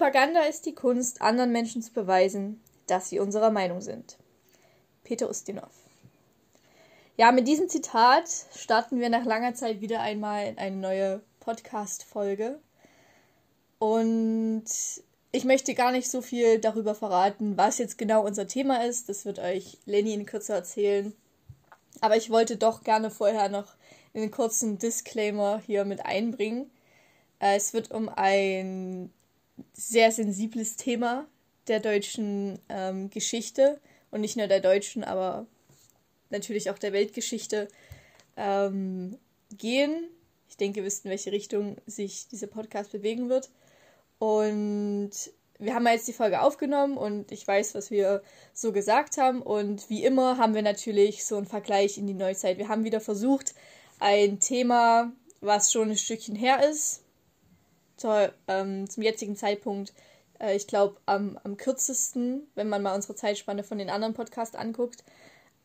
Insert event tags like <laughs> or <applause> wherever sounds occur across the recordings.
Propaganda ist die Kunst, anderen Menschen zu beweisen, dass sie unserer Meinung sind. Peter Ustinov. Ja, mit diesem Zitat starten wir nach langer Zeit wieder einmal in eine neue Podcast-Folge. Und ich möchte gar nicht so viel darüber verraten, was jetzt genau unser Thema ist. Das wird euch Lenny in Kürze erzählen. Aber ich wollte doch gerne vorher noch einen kurzen Disclaimer hier mit einbringen. Äh, es wird um ein sehr sensibles Thema der deutschen ähm, Geschichte und nicht nur der deutschen, aber natürlich auch der Weltgeschichte ähm, gehen. Ich denke, ihr wisst, in welche Richtung sich dieser Podcast bewegen wird. Und wir haben jetzt die Folge aufgenommen und ich weiß, was wir so gesagt haben. Und wie immer haben wir natürlich so einen Vergleich in die Neuzeit. Wir haben wieder versucht, ein Thema, was schon ein Stückchen her ist, zur, ähm, zum jetzigen Zeitpunkt, äh, ich glaube, am, am kürzesten, wenn man mal unsere Zeitspanne von den anderen Podcasts anguckt.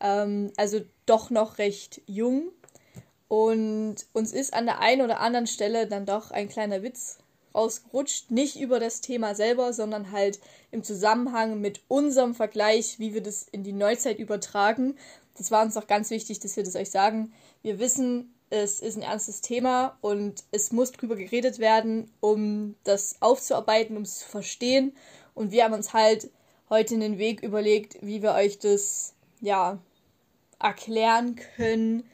Ähm, also doch noch recht jung. Und uns ist an der einen oder anderen Stelle dann doch ein kleiner Witz rausgerutscht. Nicht über das Thema selber, sondern halt im Zusammenhang mit unserem Vergleich, wie wir das in die Neuzeit übertragen. Das war uns doch ganz wichtig, dass wir das euch sagen. Wir wissen, es ist ein ernstes Thema und es muss drüber geredet werden, um das aufzuarbeiten, um es zu verstehen. Und wir haben uns halt heute einen Weg überlegt, wie wir euch das ja erklären können,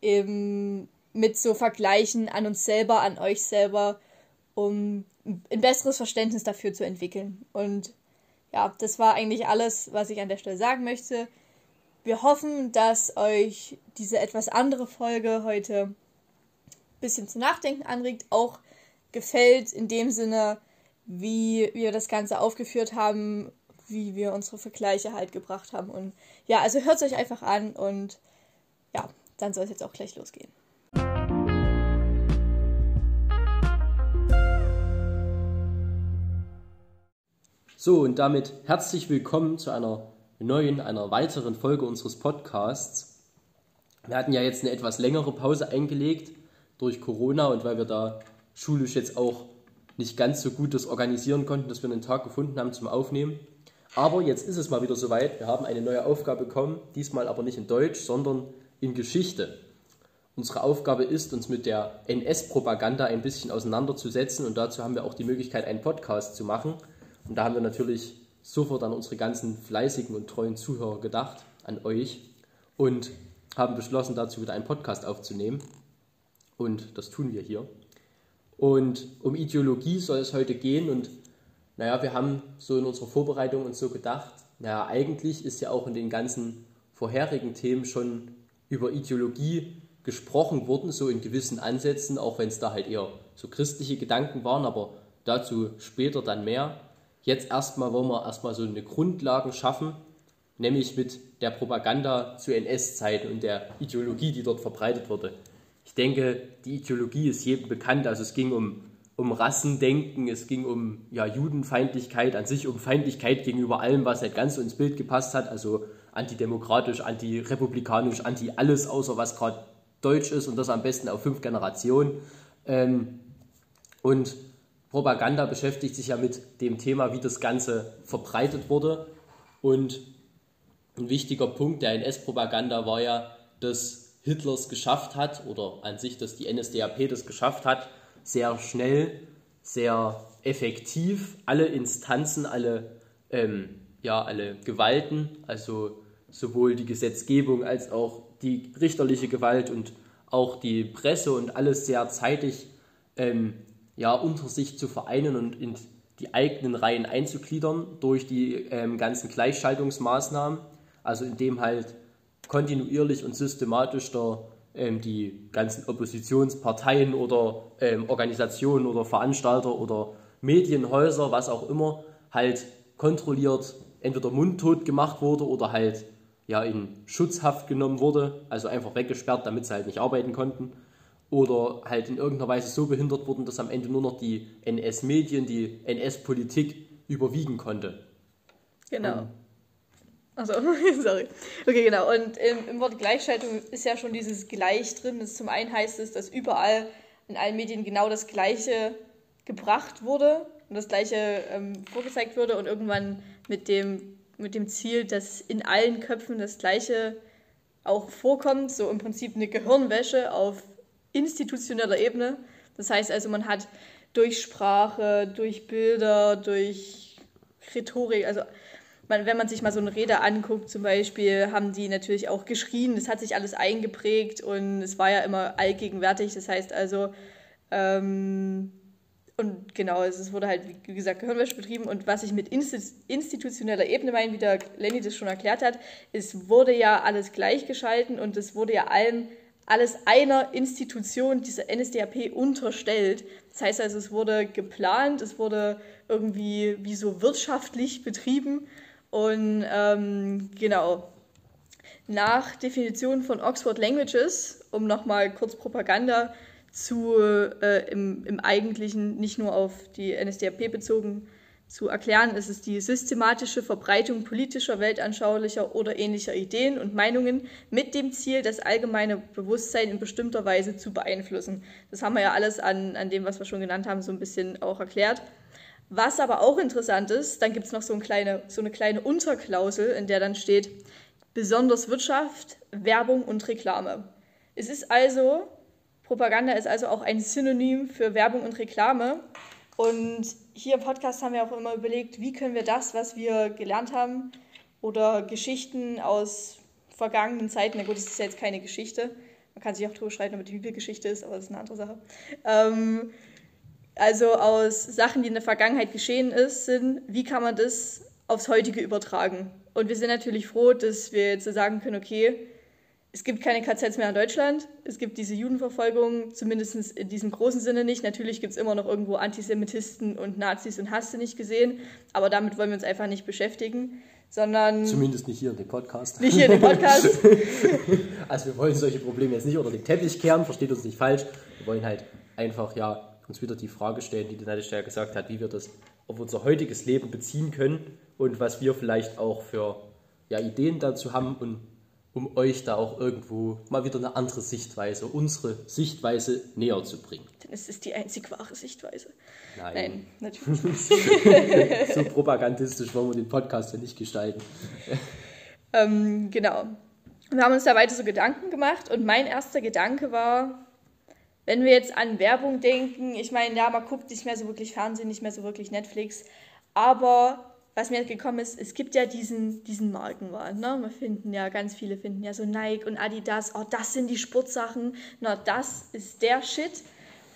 im, mit so Vergleichen an uns selber, an euch selber, um ein besseres Verständnis dafür zu entwickeln. Und ja, das war eigentlich alles, was ich an der Stelle sagen möchte. Wir hoffen, dass euch diese etwas andere Folge heute ein bisschen zu nachdenken anregt, auch gefällt in dem Sinne, wie wir das Ganze aufgeführt haben, wie wir unsere Vergleiche halt gebracht haben. Und ja, also hört es euch einfach an und ja, dann soll es jetzt auch gleich losgehen. So, und damit herzlich willkommen zu einer neuen, einer weiteren Folge unseres Podcasts. Wir hatten ja jetzt eine etwas längere Pause eingelegt durch Corona und weil wir da schulisch jetzt auch nicht ganz so gut das organisieren konnten, dass wir einen Tag gefunden haben zum Aufnehmen. Aber jetzt ist es mal wieder soweit. Wir haben eine neue Aufgabe bekommen, diesmal aber nicht in Deutsch, sondern in Geschichte. Unsere Aufgabe ist, uns mit der NS-Propaganda ein bisschen auseinanderzusetzen und dazu haben wir auch die Möglichkeit, einen Podcast zu machen. Und da haben wir natürlich sofort an unsere ganzen fleißigen und treuen Zuhörer gedacht, an euch, und haben beschlossen, dazu wieder einen Podcast aufzunehmen. Und das tun wir hier. Und um Ideologie soll es heute gehen. Und naja, wir haben so in unserer Vorbereitung uns so gedacht, naja, eigentlich ist ja auch in den ganzen vorherigen Themen schon über Ideologie gesprochen worden, so in gewissen Ansätzen, auch wenn es da halt eher so christliche Gedanken waren, aber dazu später dann mehr. Jetzt erstmal wollen wir erstmal so eine Grundlagen schaffen, nämlich mit der Propaganda zu NS-Zeiten und der Ideologie, die dort verbreitet wurde. Ich denke, die Ideologie ist jedem bekannt. Also es ging um, um Rassendenken, es ging um ja, Judenfeindlichkeit an sich, um Feindlichkeit gegenüber allem, was halt ganz so ins Bild gepasst hat. Also antidemokratisch, antirepublikanisch, anti alles, außer was gerade deutsch ist und das am besten auf fünf Generationen. Ähm, und Propaganda beschäftigt sich ja mit dem Thema, wie das Ganze verbreitet wurde. Und ein wichtiger Punkt der NS-Propaganda war ja, dass Hitler es geschafft hat, oder an sich, dass die NSDAP das geschafft hat, sehr schnell, sehr effektiv alle Instanzen, alle, ähm, ja, alle Gewalten, also sowohl die Gesetzgebung als auch die richterliche Gewalt und auch die Presse und alles sehr zeitig ähm, ja, unter sich zu vereinen und in die eigenen Reihen einzugliedern durch die ähm, ganzen Gleichschaltungsmaßnahmen, also indem halt kontinuierlich und systematisch der, ähm, die ganzen Oppositionsparteien oder ähm, Organisationen oder Veranstalter oder Medienhäuser, was auch immer, halt kontrolliert entweder mundtot gemacht wurde oder halt ja in Schutzhaft genommen wurde, also einfach weggesperrt, damit sie halt nicht arbeiten konnten oder halt in irgendeiner Weise so behindert wurden, dass am Ende nur noch die NS-Medien, die NS-Politik überwiegen konnte. Genau. Um, also, <laughs> sorry. Okay, genau. Und im, im, Wort Gleichschaltung ist ja schon dieses Gleich drin. Das zum einen heißt es, dass überall in allen Medien genau das Gleiche gebracht wurde. und das gleiche ähm, vorgezeigt wurde und irgendwann mit dem, mit dem Ziel, dass in allen Köpfen das gleiche auch vorkommt, so im Prinzip eine Gehirnwäsche auf institutioneller Ebene. Das heißt also, man hat durch Sprache, durch Bilder, durch Rhetorik, also man, wenn man sich mal so eine Rede anguckt, zum Beispiel, haben die natürlich auch geschrien. Das hat sich alles eingeprägt und es war ja immer allgegenwärtig. Das heißt also, ähm, und genau, es wurde halt, wie gesagt, Gehirnwäsche betrieben. Und was ich mit institutioneller Ebene meine, wie der Lenny das schon erklärt hat, es wurde ja alles gleichgeschalten und es wurde ja allem alles einer Institution, dieser NSDAP, unterstellt. Das heißt also, es wurde geplant, es wurde irgendwie wie so wirtschaftlich betrieben und ähm, genau, nach Definition von Oxford Languages, um nochmal kurz Propaganda zu, äh, im, im Eigentlichen nicht nur auf die NSDAP bezogen zu erklären, ist es die systematische Verbreitung politischer, weltanschaulicher oder ähnlicher Ideen und Meinungen mit dem Ziel, das allgemeine Bewusstsein in bestimmter Weise zu beeinflussen. Das haben wir ja alles an, an dem, was wir schon genannt haben, so ein bisschen auch erklärt. Was aber auch interessant ist, dann gibt es noch so, ein kleine, so eine kleine Unterklausel, in der dann steht, besonders Wirtschaft, Werbung und Reklame. Es ist also, Propaganda ist also auch ein Synonym für Werbung und Reklame. Und hier im Podcast haben wir auch immer überlegt, wie können wir das, was wir gelernt haben, oder Geschichten aus vergangenen Zeiten, na gut, das ist ja jetzt keine Geschichte, man kann sich auch drüber schreiben, ob die Bibelgeschichte ist, aber das ist eine andere Sache. Ähm, also aus Sachen, die in der Vergangenheit geschehen ist, sind, wie kann man das aufs Heutige übertragen? Und wir sind natürlich froh, dass wir jetzt sagen können, okay, es gibt keine KZs mehr in Deutschland, es gibt diese Judenverfolgung, zumindest in diesem großen Sinne nicht. Natürlich gibt es immer noch irgendwo Antisemitisten und Nazis und hast du nicht gesehen, aber damit wollen wir uns einfach nicht beschäftigen, sondern... Zumindest nicht hier in dem Podcast. Nicht hier in dem Podcast. <laughs> also wir wollen solche Probleme jetzt nicht unter den Teppich kehren, versteht uns nicht falsch. Wir wollen halt einfach, ja, uns wieder die Frage stellen, die die Nadja gesagt hat, wie wir das auf unser heutiges Leben beziehen können und was wir vielleicht auch für ja, Ideen dazu haben und um euch da auch irgendwo mal wieder eine andere Sichtweise, unsere Sichtweise näher zu bringen. Denn es ist die einzig wahre Sichtweise. Nein, Nein natürlich <laughs> nicht. so propagandistisch wollen wir den Podcast ja nicht gestalten. ähm, genau. Wir haben uns da weiter so Gedanken gemacht und mein erster Gedanke war, wenn wir jetzt an Werbung denken, ich meine, ja, man guckt nicht mehr so wirklich Fernsehen, nicht mehr so wirklich Netflix, aber was mir gekommen ist, es gibt ja diesen, diesen Markenwahn. Ne? Wir finden ja, ganz viele finden ja so Nike und Adidas, oh, das sind die Sportsachen, na, das ist der Shit.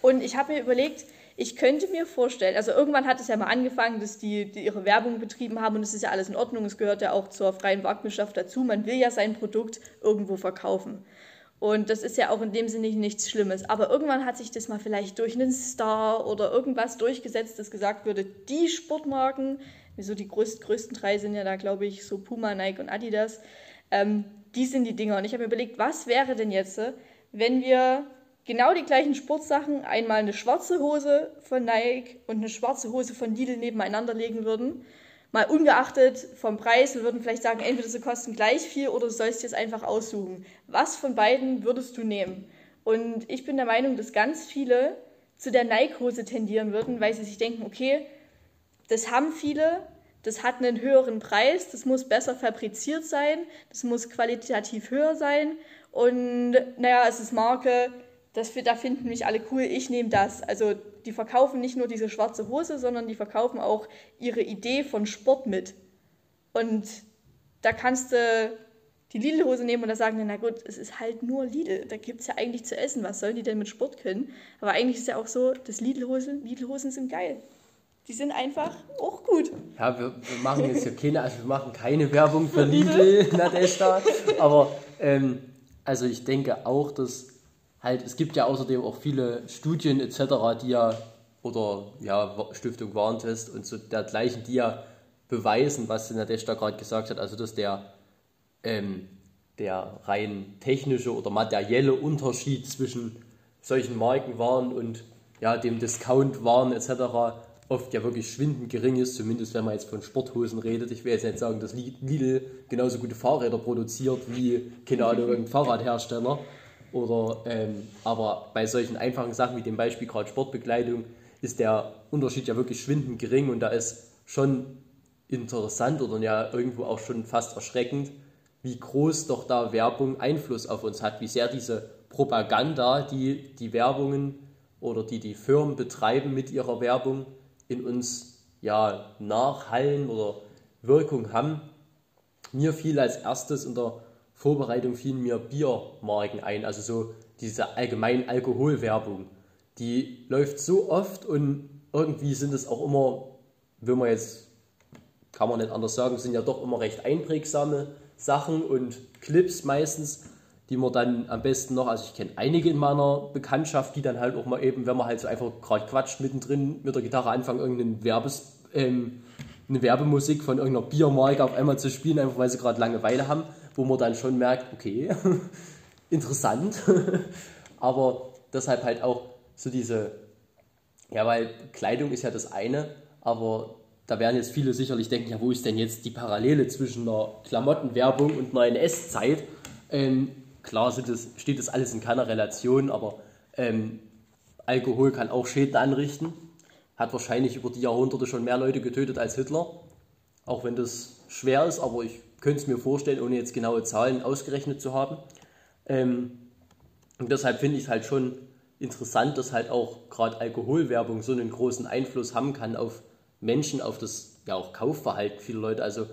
Und ich habe mir überlegt, ich könnte mir vorstellen, also irgendwann hat es ja mal angefangen, dass die, die ihre Werbung betrieben haben und es ist ja alles in Ordnung, es gehört ja auch zur freien Marktwirtschaft dazu, man will ja sein Produkt irgendwo verkaufen. Und das ist ja auch in dem Sinne nichts Schlimmes. Aber irgendwann hat sich das mal vielleicht durch einen Star oder irgendwas durchgesetzt, dass gesagt würde, die Sportmarken, wieso die größten, größten drei sind ja da, glaube ich, so Puma, Nike und Adidas, ähm, die sind die Dinger. Und ich habe mir überlegt, was wäre denn jetzt, wenn wir genau die gleichen Sportsachen, einmal eine schwarze Hose von Nike und eine schwarze Hose von Lidl nebeneinander legen würden mal ungeachtet vom Preis, wir würden vielleicht sagen, entweder sie kosten gleich viel oder du sollst jetzt einfach aussuchen. Was von beiden würdest du nehmen? Und ich bin der Meinung, dass ganz viele zu der Nike-Hose tendieren würden, weil sie sich denken, okay, das haben viele, das hat einen höheren Preis, das muss besser fabriziert sein, das muss qualitativ höher sein und naja, es ist Marke, das, da finden mich alle cool, ich nehme das. Also die verkaufen nicht nur diese schwarze Hose, sondern die verkaufen auch ihre Idee von Sport mit. Und da kannst du die Lidl-Hose nehmen und da sagen, na gut, es ist halt nur Lidl. Da gibt es ja eigentlich zu essen. Was sollen die denn mit Sport können? Aber eigentlich ist ja auch so, dass Lidl-Hosen, Lidl-Hosen sind geil. Die sind einfach auch gut. Ja, wir, wir, machen jetzt hier keine, also wir machen keine Werbung für Lidl, <laughs> Nadeshda. Aber ähm, also ich denke auch, dass halt, es gibt ja außerdem auch viele Studien etc., die ja, oder ja, Stiftung Warentest und so dergleichen, die ja beweisen, was Nadesh da gerade gesagt hat, also dass der, ähm, der rein technische oder materielle Unterschied zwischen solchen Markenwaren und ja, dem Discount-Waren etc. oft ja wirklich schwindend gering ist, zumindest wenn man jetzt von Sporthosen redet. Ich will jetzt nicht sagen, dass Lidl genauso gute Fahrräder produziert wie, keine Ahnung, irgendein Fahrradhersteller. Oder, ähm, aber bei solchen einfachen Sachen wie dem Beispiel gerade Sportbekleidung ist der Unterschied ja wirklich schwindend gering und da ist schon interessant oder ja irgendwo auch schon fast erschreckend, wie groß doch da Werbung Einfluss auf uns hat, wie sehr diese Propaganda, die die Werbungen oder die die Firmen betreiben mit ihrer Werbung, in uns ja nachhallen oder Wirkung haben. Mir fiel als erstes in der Vorbereitung fielen mir Biermarken ein, also so diese allgemein Alkoholwerbung. Die läuft so oft und irgendwie sind es auch immer, wenn man jetzt, kann man nicht anders sagen, sind ja doch immer recht einprägsame Sachen und Clips meistens, die man dann am besten noch, also ich kenne einige in meiner Bekanntschaft, die dann halt auch mal eben, wenn man halt so einfach gerade quatscht, mittendrin mit der Gitarre anfangen, irgendeinen Werbes, ähm, eine Werbemusik von irgendeiner Biermarke auf einmal zu spielen, einfach weil sie gerade Langeweile haben, wo man dann schon merkt, okay, <laughs> interessant, <laughs> aber deshalb halt auch so diese, ja, weil Kleidung ist ja das eine, aber da werden jetzt viele sicherlich denken, ja, wo ist denn jetzt die Parallele zwischen einer Klamottenwerbung und einer NS-Zeit? Ähm, klar das, steht das alles in keiner Relation, aber ähm, Alkohol kann auch Schäden anrichten. Hat wahrscheinlich über die Jahrhunderte schon mehr Leute getötet als Hitler. Auch wenn das schwer ist, aber ich könnte es mir vorstellen, ohne jetzt genaue Zahlen ausgerechnet zu haben. Ähm, und deshalb finde ich es halt schon interessant, dass halt auch gerade Alkoholwerbung so einen großen Einfluss haben kann auf Menschen, auf das ja auch Kaufverhalten vieler Leute. Also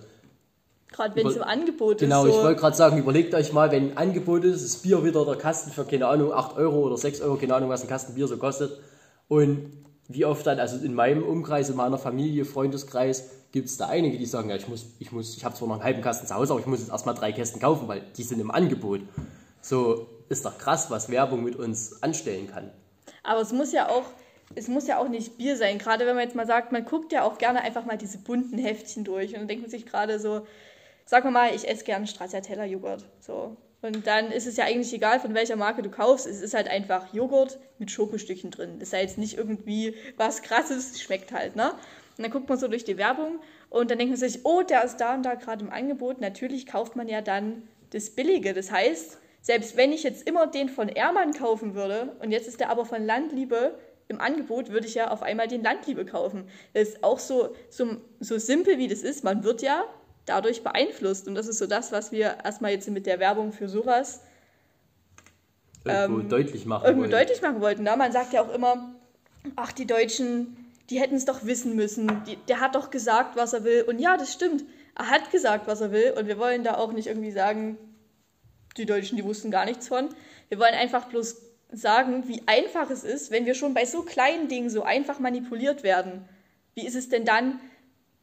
Gerade wenn es im Angebot genau, ist. Genau, so ich wollte gerade sagen, überlegt euch mal, wenn ein Angebot ist, das Bier wieder der Kasten für, keine Ahnung, 8 Euro oder 6 Euro, keine Ahnung, was ein Kasten Bier so kostet. Und wie oft dann, also in meinem Umkreis, in meiner Familie, Freundeskreis, gibt es da einige, die sagen, ja, ich muss, ich muss, ich habe zwar noch einen halben Kasten zu Hause, aber ich muss jetzt erstmal drei Kästen kaufen, weil die sind im Angebot. So ist doch krass, was Werbung mit uns anstellen kann. Aber es muss ja auch, es muss ja auch nicht Bier sein. Gerade wenn man jetzt mal sagt, man guckt ja auch gerne einfach mal diese bunten Heftchen durch und dann denkt man sich gerade so, sagen wir mal, ich esse gerne Stracciatella Joghurt. So. Und dann ist es ja eigentlich egal, von welcher Marke du kaufst. Es ist halt einfach Joghurt mit Schokostückchen drin. Das ist ja jetzt nicht irgendwie was krasses, schmeckt halt, ne? Und dann guckt man so durch die Werbung und dann denkt man sich, oh, der ist da und da gerade im Angebot. Natürlich kauft man ja dann das Billige. Das heißt, selbst wenn ich jetzt immer den von Ermann kaufen würde und jetzt ist der aber von Landliebe im Angebot, würde ich ja auf einmal den Landliebe kaufen. Das ist auch so, so, so simpel wie das ist. Man wird ja dadurch beeinflusst. Und das ist so das, was wir erstmal jetzt mit der Werbung für sowas irgendwo ähm, deutlich machen irgendwo wollen. deutlich machen wollten. Na, man sagt ja auch immer, ach, die Deutschen, die hätten es doch wissen müssen. Die, der hat doch gesagt, was er will. Und ja, das stimmt. Er hat gesagt, was er will. Und wir wollen da auch nicht irgendwie sagen, die Deutschen, die wussten gar nichts von. Wir wollen einfach bloß sagen, wie einfach es ist, wenn wir schon bei so kleinen Dingen so einfach manipuliert werden. Wie ist es denn dann,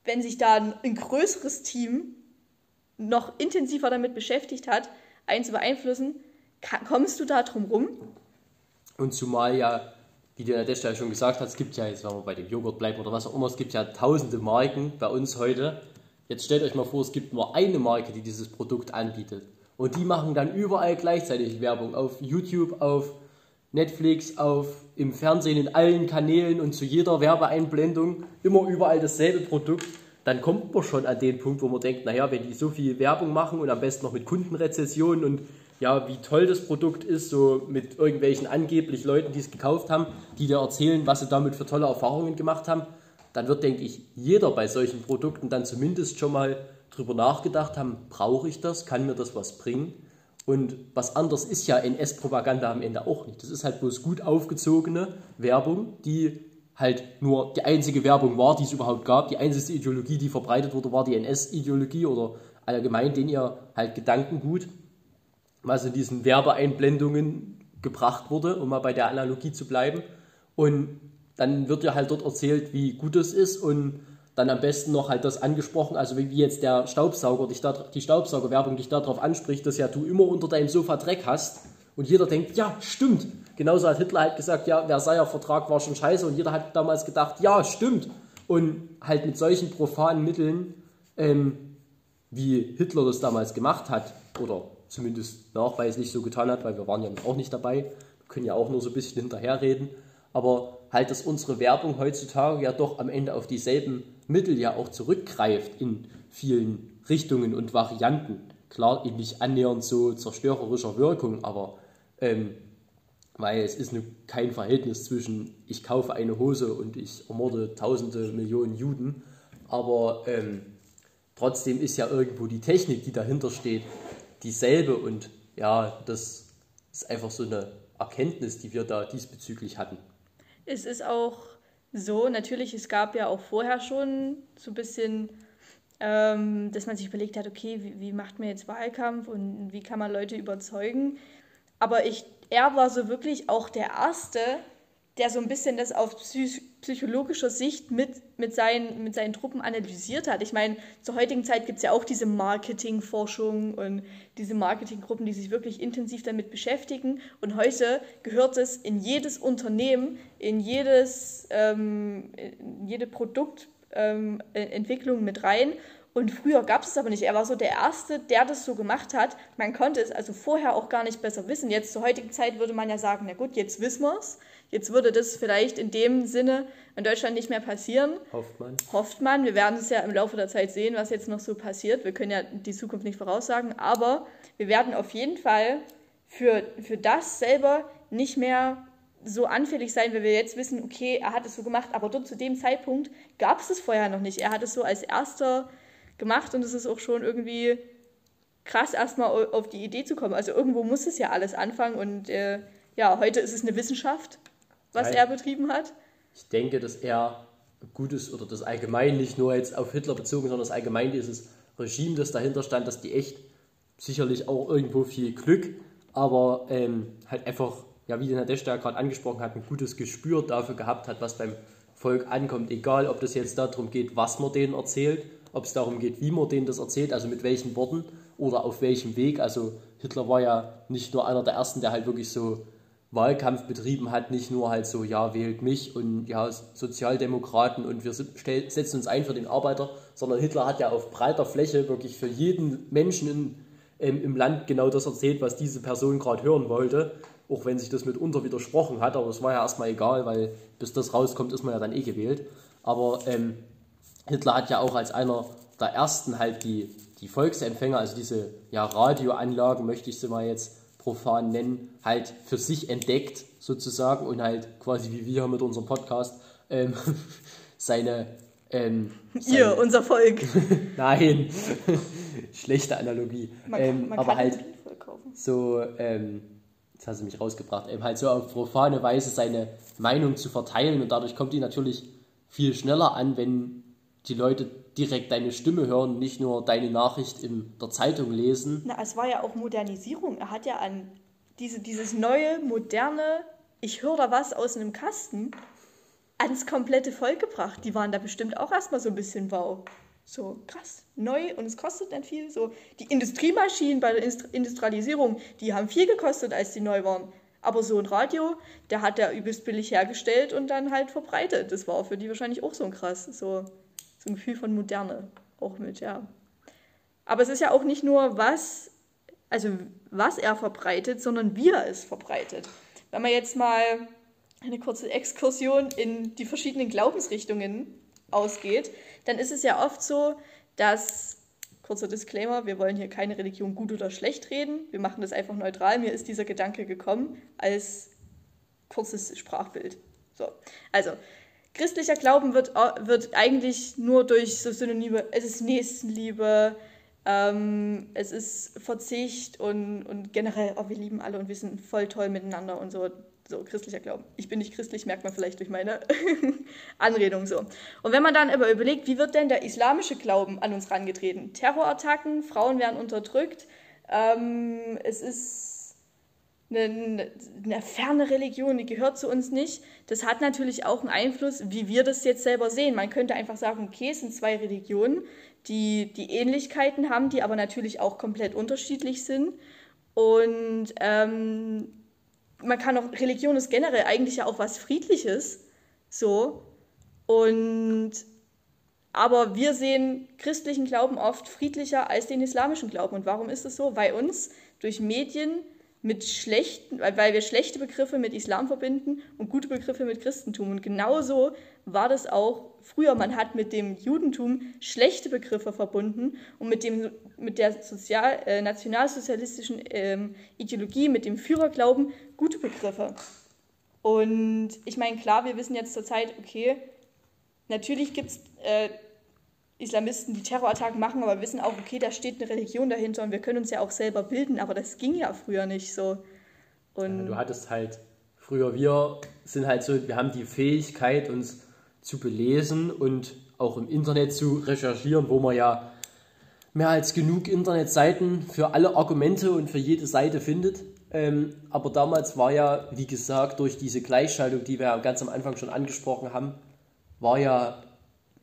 wenn sich da ein größeres Team noch intensiver damit beschäftigt hat, einen zu beeinflussen? Kommst du da drum rum? Und zumal ja, wie der Nadeshda schon gesagt hat, es gibt ja, jetzt wenn wir bei dem Joghurt bleiben oder was auch immer, es gibt ja tausende Marken bei uns heute. Jetzt stellt euch mal vor, es gibt nur eine Marke, die dieses Produkt anbietet. Und die machen dann überall gleichzeitig Werbung. Auf YouTube, auf Netflix, auf im Fernsehen, in allen Kanälen und zu jeder Werbeeinblendung immer überall dasselbe Produkt. Dann kommt man schon an den Punkt, wo man denkt, naja, wenn die so viel Werbung machen und am besten noch mit Kundenrezessionen und ja, wie toll das Produkt ist, so mit irgendwelchen angeblich Leuten, die es gekauft haben, die dir erzählen, was sie damit für tolle Erfahrungen gemacht haben, dann wird, denke ich, jeder bei solchen Produkten dann zumindest schon mal drüber nachgedacht haben, brauche ich das, kann mir das was bringen? Und was anderes ist ja NS-Propaganda am Ende auch nicht. Das ist halt bloß gut aufgezogene Werbung, die halt nur die einzige Werbung war, die es überhaupt gab. Die einzige Ideologie, die verbreitet wurde, war die NS-Ideologie oder allgemein den ihr halt Gedankengut, was in diesen Werbeeinblendungen gebracht wurde, um mal bei der Analogie zu bleiben. Und dann wird ja halt dort erzählt, wie gut es ist und dann am besten noch halt das angesprochen, also wie jetzt der Staubsauger, dich da, die Staubsaugerwerbung dich darauf anspricht, dass ja du immer unter deinem Sofa Dreck hast und jeder denkt, ja, stimmt. Genauso hat Hitler halt gesagt, ja, Versailler Vertrag war schon scheiße und jeder hat damals gedacht, ja, stimmt. Und halt mit solchen profanen Mitteln, ähm, wie Hitler das damals gemacht hat, oder zumindest nachweislich so getan hat, weil wir waren ja auch nicht dabei, wir können ja auch nur so ein bisschen hinterherreden, aber halt, dass unsere Werbung heutzutage ja doch am Ende auf dieselben Mittel ja auch zurückgreift in vielen Richtungen und Varianten. Klar, in nicht annähernd so zerstörerischer Wirkung, aber ähm, weil es ist kein Verhältnis zwischen ich kaufe eine Hose und ich ermorde tausende Millionen Juden, aber ähm, trotzdem ist ja irgendwo die Technik, die dahinter steht, dieselbe und ja, das ist einfach so eine Erkenntnis, die wir da diesbezüglich hatten. Es ist auch so, natürlich, es gab ja auch vorher schon so ein bisschen, ähm, dass man sich überlegt hat, okay, wie, wie macht man jetzt Wahlkampf und wie kann man Leute überzeugen. Aber ich, er war so wirklich auch der Erste, der so ein bisschen das auf psych psychologischer Sicht mit, mit, seinen, mit seinen Truppen analysiert hat. Ich meine, zur heutigen Zeit gibt es ja auch diese Marketingforschung und diese Marketinggruppen, die sich wirklich intensiv damit beschäftigen. Und heute gehört es in jedes Unternehmen, in, jedes, ähm, in jede Produktentwicklung ähm, mit rein. Und früher gab es es aber nicht. Er war so der Erste, der das so gemacht hat. Man konnte es also vorher auch gar nicht besser wissen. Jetzt zur heutigen Zeit würde man ja sagen, na gut, jetzt wissen wir es. Jetzt würde das vielleicht in dem Sinne in Deutschland nicht mehr passieren. Hofft man. Hofft man. Wir werden es ja im Laufe der Zeit sehen, was jetzt noch so passiert. Wir können ja die Zukunft nicht voraussagen, aber wir werden auf jeden Fall für, für das selber nicht mehr so anfällig sein, weil wir jetzt wissen, okay, er hat es so gemacht, aber dort zu dem Zeitpunkt gab es es vorher noch nicht. Er hat es so als erster gemacht und es ist auch schon irgendwie krass, erstmal auf die Idee zu kommen. Also irgendwo muss es ja alles anfangen und äh, ja, heute ist es eine Wissenschaft was er betrieben hat? Ich denke, dass er gutes oder das allgemein nicht nur jetzt auf Hitler bezogen, sondern das allgemein dieses Regime, das dahinter stand, dass die echt sicherlich auch irgendwo viel Glück, aber ähm, halt einfach, ja, wie den Herr Deschter gerade angesprochen hat, ein gutes Gespür dafür gehabt hat, was beim Volk ankommt. Egal, ob das jetzt darum geht, was man denen erzählt, ob es darum geht, wie man denen das erzählt, also mit welchen Worten oder auf welchem Weg. Also Hitler war ja nicht nur einer der Ersten, der halt wirklich so Wahlkampf betrieben hat, nicht nur halt so, ja, wählt mich und ja, Sozialdemokraten und wir setzen uns ein für den Arbeiter, sondern Hitler hat ja auf breiter Fläche wirklich für jeden Menschen in, ähm, im Land genau das erzählt, was diese Person gerade hören wollte, auch wenn sich das mitunter widersprochen hat, aber es war ja erstmal egal, weil bis das rauskommt, ist man ja dann eh gewählt. Aber ähm, Hitler hat ja auch als einer der ersten halt die, die Volksempfänger, also diese ja, Radioanlagen, möchte ich sie mal jetzt profan nennen, halt für sich entdeckt sozusagen und halt quasi wie wir mit unserem Podcast ähm, <laughs> seine, ähm, <laughs> seine... Ihr, unser Volk. <laughs> Nein, schlechte Analogie. Man, ähm, man aber halt so, ähm, jetzt hast du mich rausgebracht, eben halt so auf profane Weise seine Meinung zu verteilen und dadurch kommt die natürlich viel schneller an, wenn die Leute direkt deine Stimme hören, nicht nur deine Nachricht in der Zeitung lesen. Na, es war ja auch Modernisierung. Er hat ja an diese, dieses neue, moderne, ich höre da was aus einem Kasten, ans komplette Volk gebracht. Die waren da bestimmt auch erstmal so ein bisschen wow. So krass, neu und es kostet dann viel. So die Industriemaschinen bei der Industrialisierung, die haben viel gekostet, als die neu waren. Aber so ein Radio, der hat er übelst billig hergestellt und dann halt verbreitet. Das war für die wahrscheinlich auch so ein krass. So so ein Gefühl von Moderne auch mit, ja. Aber es ist ja auch nicht nur was, also was er verbreitet, sondern wie er es verbreitet. Wenn man jetzt mal eine kurze Exkursion in die verschiedenen Glaubensrichtungen ausgeht, dann ist es ja oft so, dass, kurzer Disclaimer, wir wollen hier keine Religion gut oder schlecht reden, wir machen das einfach neutral, mir ist dieser Gedanke gekommen als kurzes Sprachbild. So, also christlicher Glauben wird, wird eigentlich nur durch so Synonyme, es ist Nächstenliebe, ähm, es ist Verzicht und, und generell, oh, wir lieben alle und wir sind voll toll miteinander und so. So, christlicher Glauben. Ich bin nicht christlich, merkt man vielleicht durch meine <laughs> Anredung so. Und wenn man dann aber überlegt, wie wird denn der islamische Glauben an uns rangetreten? Terrorattacken, Frauen werden unterdrückt, ähm, es ist eine, ferne Religion, die gehört zu uns nicht. Das hat natürlich auch einen Einfluss, wie wir das jetzt selber sehen. Man könnte einfach sagen, okay, es sind zwei Religionen, die, die Ähnlichkeiten haben, die aber natürlich auch komplett unterschiedlich sind. Und ähm, man kann auch, Religion ist generell eigentlich ja auch was Friedliches. So. Und aber wir sehen christlichen Glauben oft friedlicher als den islamischen Glauben. Und warum ist es so? Weil uns durch Medien mit schlechten, weil wir schlechte Begriffe mit Islam verbinden und gute Begriffe mit Christentum. Und genauso war das auch früher. Man hat mit dem Judentum schlechte Begriffe verbunden und mit, dem, mit der sozial, äh, nationalsozialistischen ähm, Ideologie, mit dem Führerglauben gute Begriffe. Und ich meine, klar, wir wissen jetzt zurzeit, okay, natürlich gibt es äh, Islamisten, die Terrorattacken machen, aber wissen auch, okay, da steht eine Religion dahinter und wir können uns ja auch selber bilden, aber das ging ja früher nicht so. Und ja, du hattest halt, früher wir sind halt so, wir haben die Fähigkeit, uns zu belesen und auch im Internet zu recherchieren, wo man ja mehr als genug Internetseiten für alle Argumente und für jede Seite findet. Ähm, aber damals war ja, wie gesagt, durch diese Gleichschaltung, die wir ja ganz am Anfang schon angesprochen haben, war ja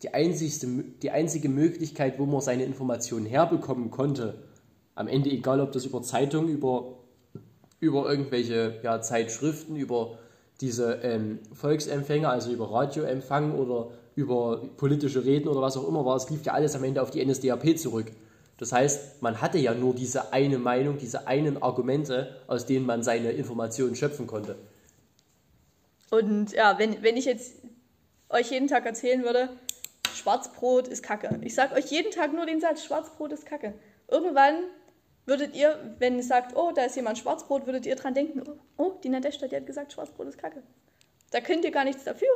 die, einzigste, die einzige Möglichkeit, wo man seine Informationen herbekommen konnte, am Ende egal, ob das über Zeitungen, über, über irgendwelche ja, Zeitschriften, über diese ähm, Volksempfänger, also über Radioempfang oder über politische Reden oder was auch immer war, es lief ja alles am Ende auf die NSDAP zurück. Das heißt, man hatte ja nur diese eine Meinung, diese einen Argumente, aus denen man seine Informationen schöpfen konnte. Und ja, wenn, wenn ich jetzt euch jeden Tag erzählen würde, Schwarzbrot ist Kacke. Ich sage euch jeden Tag nur den Satz, Schwarzbrot ist Kacke. Irgendwann würdet ihr, wenn ihr sagt, oh, da ist jemand Schwarzbrot, würdet ihr dran denken, oh, oh die Nadeshda, die hat gesagt, Schwarzbrot ist Kacke. Da könnt ihr gar nichts dafür.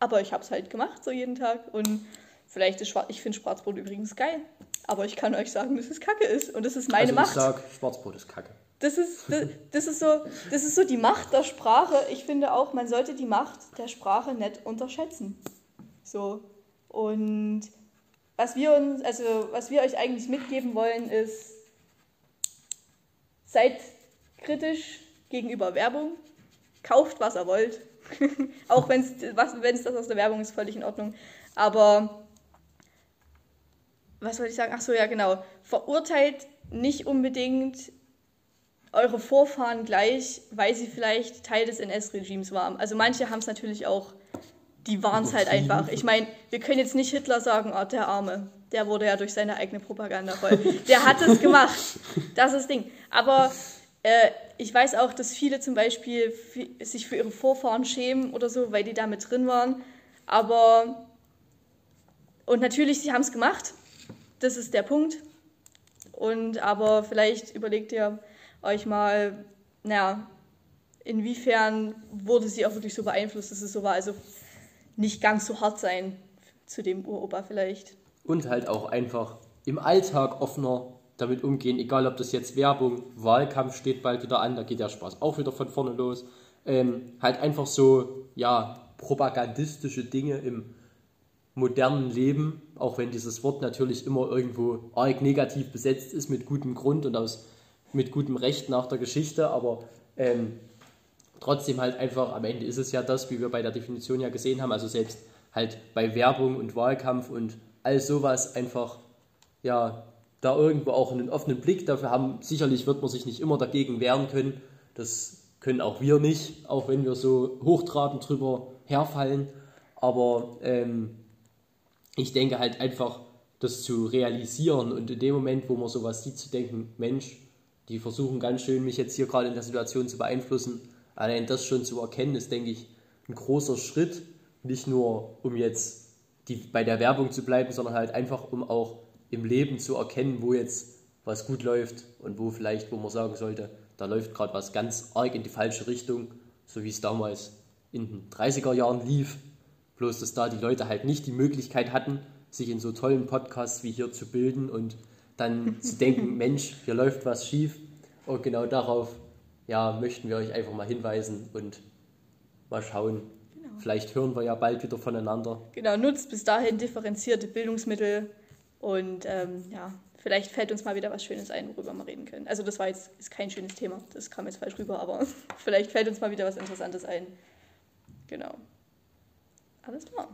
Aber ich habe es halt gemacht, so jeden Tag. Und vielleicht ist Schwarz, ich finde Schwarzbrot übrigens geil. Aber ich kann euch sagen, dass es Kacke ist. Und das ist meine also Macht. Ich sag, Schwarzbrot ist Kacke. Das ist, das, das, ist so, das ist so die Macht der Sprache. Ich finde auch, man sollte die Macht der Sprache nicht unterschätzen. So, und was wir uns, also was wir euch eigentlich mitgeben wollen, ist, seid kritisch gegenüber Werbung, kauft, was ihr wollt. <laughs> Auch wenn es das aus der Werbung ist, völlig in Ordnung. Aber was wollte ich sagen? Ach so, ja, genau. Verurteilt nicht unbedingt eure Vorfahren gleich, weil sie vielleicht Teil des NS-Regimes waren. Also manche haben es natürlich auch die waren es halt einfach. Ich meine, wir können jetzt nicht Hitler sagen, oh, der Arme, der wurde ja durch seine eigene Propaganda voll. Der hat es gemacht. Das ist das Ding. Aber äh, ich weiß auch, dass viele zum Beispiel sich für ihre Vorfahren schämen oder so, weil die da mit drin waren. Aber, und natürlich, sie haben es gemacht. Das ist der Punkt. Und aber vielleicht überlegt ihr euch mal, naja, inwiefern wurde sie auch wirklich so beeinflusst, dass es so war. Also nicht ganz so hart sein zu dem Uropa vielleicht. Und halt auch einfach im Alltag offener damit umgehen, egal ob das jetzt Werbung, Wahlkampf steht bald wieder an, da geht der Spaß auch wieder von vorne los. Ähm, halt einfach so, ja, propagandistische Dinge im modernen Leben, auch wenn dieses Wort natürlich immer irgendwo arg negativ besetzt ist, mit gutem Grund und aus, mit gutem Recht nach der Geschichte, aber ähm, trotzdem halt einfach, am Ende ist es ja das, wie wir bei der Definition ja gesehen haben, also selbst halt bei Werbung und Wahlkampf und all sowas einfach, ja, da irgendwo auch einen offenen Blick dafür haben. Sicherlich wird man sich nicht immer dagegen wehren können. Das können auch wir nicht, auch wenn wir so hochtrabend drüber herfallen. Aber ähm, ich denke halt einfach, das zu realisieren und in dem Moment, wo man sowas sieht, zu denken, Mensch, die versuchen ganz schön, mich jetzt hier gerade in der Situation zu beeinflussen allein das schon zu erkennen, ist, denke ich, ein großer Schritt. Nicht nur, um jetzt die, bei der Werbung zu bleiben, sondern halt einfach, um auch im Leben zu erkennen, wo jetzt was gut läuft und wo vielleicht, wo man sagen sollte, da läuft gerade was ganz arg in die falsche Richtung, so wie es damals in den 30er Jahren lief. Bloß, dass da die Leute halt nicht die Möglichkeit hatten, sich in so tollen Podcasts wie hier zu bilden und dann zu denken, <laughs> Mensch, hier läuft was schief. Und genau darauf ja, möchten wir euch einfach mal hinweisen und mal schauen. Genau. Vielleicht hören wir ja bald wieder voneinander. Genau, nutzt bis dahin differenzierte Bildungsmittel und ähm, ja, vielleicht fällt uns mal wieder was Schönes ein, worüber wir reden können. Also das war jetzt ist kein schönes Thema, das kam jetzt falsch rüber, aber <laughs> vielleicht fällt uns mal wieder was Interessantes ein. Genau. Alles klar.